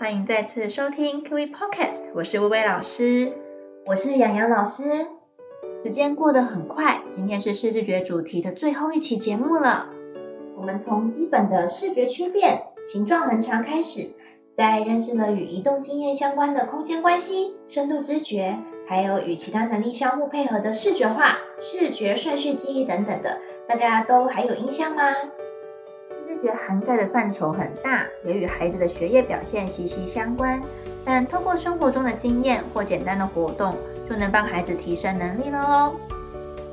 欢迎再次收听 Kiwi Podcast，我是薇薇老师，我是洋洋老师。时间过得很快，今天是视知觉主题的最后一期节目了。我们从基本的视觉区变、形状横长开始，在认识了与移动经验相关的空间关系、深度知觉，还有与其他能力相互配合的视觉化、视觉顺序记忆等等的，大家都还有印象吗？视觉涵盖的范畴很大，也与孩子的学业表现息息相关。但透过生活中的经验或简单的活动，就能帮孩子提升能力了哦。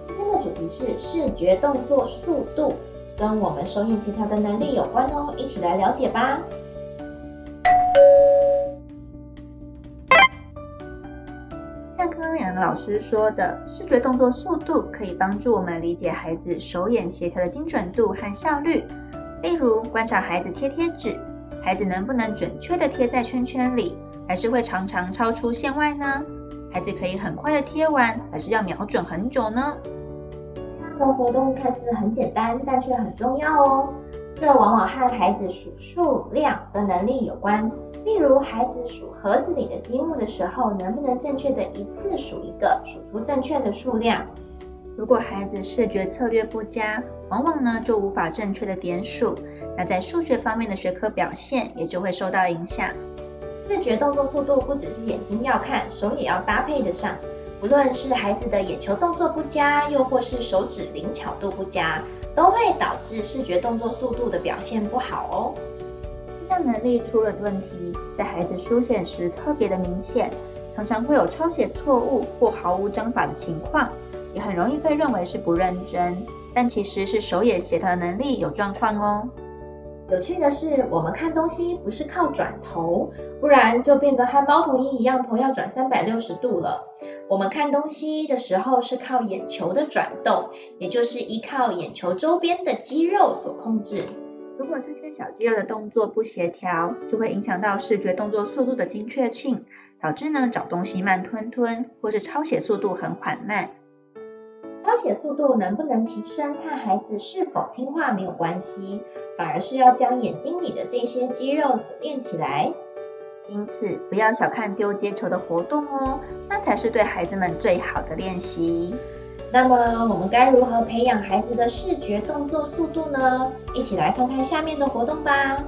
今天的主题是视觉动作速度。跟我们手眼协调的能力有关哦，一起来了解吧。像刚刚杨老师说的，视觉动作速度可以帮助我们理解孩子手眼协调的精准度和效率。例如，观察孩子贴贴纸，孩子能不能准确地贴在圈圈里，还是会常常超出线外呢？孩子可以很快地贴完，还是要瞄准很久呢？这样的活动看似很简单，但却很重要哦。这往往和孩子数数量的能力有关。例如，孩子数盒子里的积木的时候，能不能正确的一次数一个，数出正确的数量？如果孩子视觉策略不佳，往往呢就无法正确的点数，那在数学方面的学科表现也就会受到影响。视觉动作速度不只是眼睛要看，手也要搭配得上。不论是孩子的眼球动作不佳，又或是手指灵巧度不佳，都会导致视觉动作速度的表现不好哦。这项能力出了问题，在孩子书写时特别的明显，常常会有抄写错误或毫无章法的情况，也很容易被认为是不认真，但其实是手眼协调能力有状况哦。有趣的是，我们看东西不是靠转头，不然就变得和猫头鹰一样，头要转三百六十度了。我们看东西的时候是靠眼球的转动，也就是依靠眼球周边的肌肉所控制。如果这些小肌肉的动作不协调，就会影响到视觉动作速度的精确性，导致呢找东西慢吞吞，或是抄写速度很缓慢。抄写速度能不能提升，和孩子是否听话没有关系，反而是要将眼睛里的这些肌肉所练起来。因此，不要小看丢接球的活动哦，那才是对孩子们最好的练习。那么，我们该如何培养孩子的视觉动作速度呢？一起来看看下面的活动吧。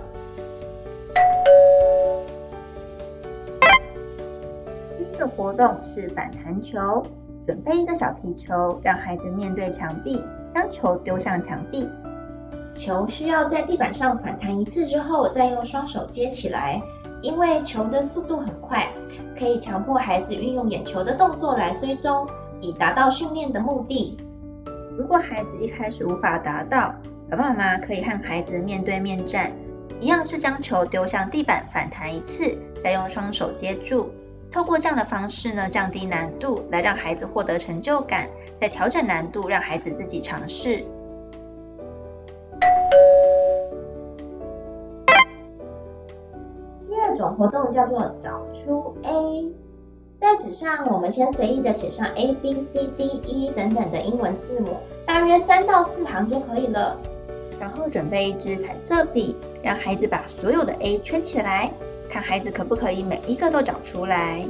第一个活动是反弹球，准备一个小皮球，让孩子面对墙壁，将球丢向墙壁。球需要在地板上反弹一次之后，再用双手接起来。因为球的速度很快，可以强迫孩子运用眼球的动作来追踪，以达到训练的目的。如果孩子一开始无法达到，爸爸妈妈可以和孩子面对面站，一样是将球丢向地板反弹一次，再用双手接住。透过这样的方式呢，降低难度，来让孩子获得成就感，再调整难度，让孩子自己尝试。第二种活动叫做找出 A，在纸上我们先随意的写上 A B C D E 等等的英文字母，大约三到四行就可以了。然后准备一支彩色笔，让孩子把所有的 A 圈起来，看孩子可不可以每一个都找出来。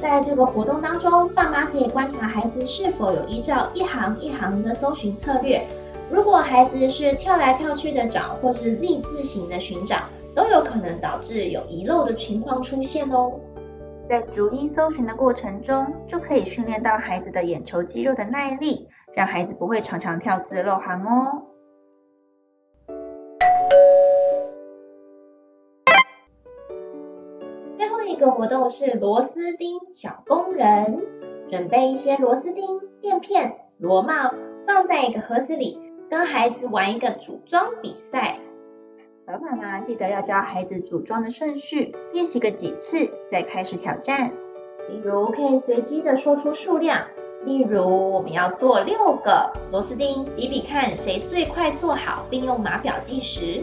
在这个活动当中，爸妈可以观察孩子是否有依照一行一行的搜寻策略。如果孩子是跳来跳去的找，或是 Z 字形的寻找。都有可能导致有遗漏的情况出现哦。在逐一搜寻的过程中，就可以训练到孩子的眼球肌肉的耐力，让孩子不会常常跳字漏行哦。最后一个活动是螺丝钉小工人，准备一些螺丝钉、垫片、螺帽，放在一个盒子里，跟孩子玩一个组装比赛。爸爸妈妈记得要教孩子组装的顺序，练习个几次再开始挑战。比如可以随机的说出数量，例如我们要做六个螺丝钉，比比看谁最快做好，并用码表计时。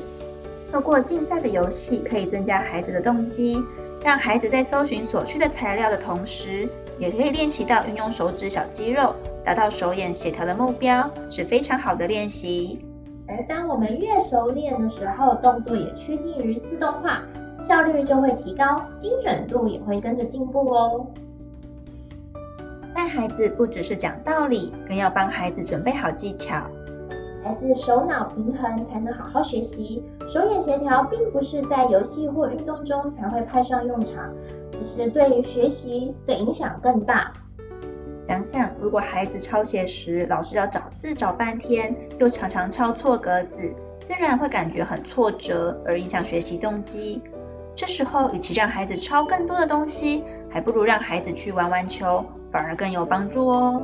透过竞赛的游戏，可以增加孩子的动机，让孩子在搜寻所需的材料的同时，也可以练习到运用手指小肌肉，达到手眼协调的目标，是非常好的练习。而当我们越熟练的时候，动作也趋近于自动化，效率就会提高，精准度也会跟着进步哦。带孩子不只是讲道理，更要帮孩子准备好技巧。孩子手脑平衡才能好好学习，手眼协调并不是在游戏或运动中才会派上用场，其实对于学习的影响更大。想想，如果孩子抄写时，老师要找字找半天，又常常抄错格子，自然会感觉很挫折，而影响学习动机。这时候，与其让孩子抄更多的东西，还不如让孩子去玩玩球，反而更有帮助哦。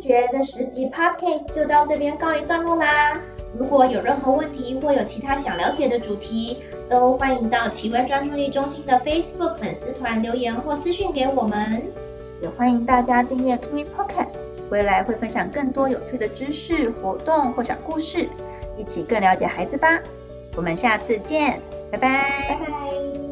觉的十集 Podcast 就到这边告一段落啦。如果有任何问题或有其他想了解的主题，都欢迎到奇威专注力中心的 Facebook 粉丝团留言或私讯给我们。也欢迎大家订阅 Kiwi Podcast，未来会分享更多有趣的知识、活动或小故事，一起更了解孩子吧。我们下次见，拜拜。拜拜。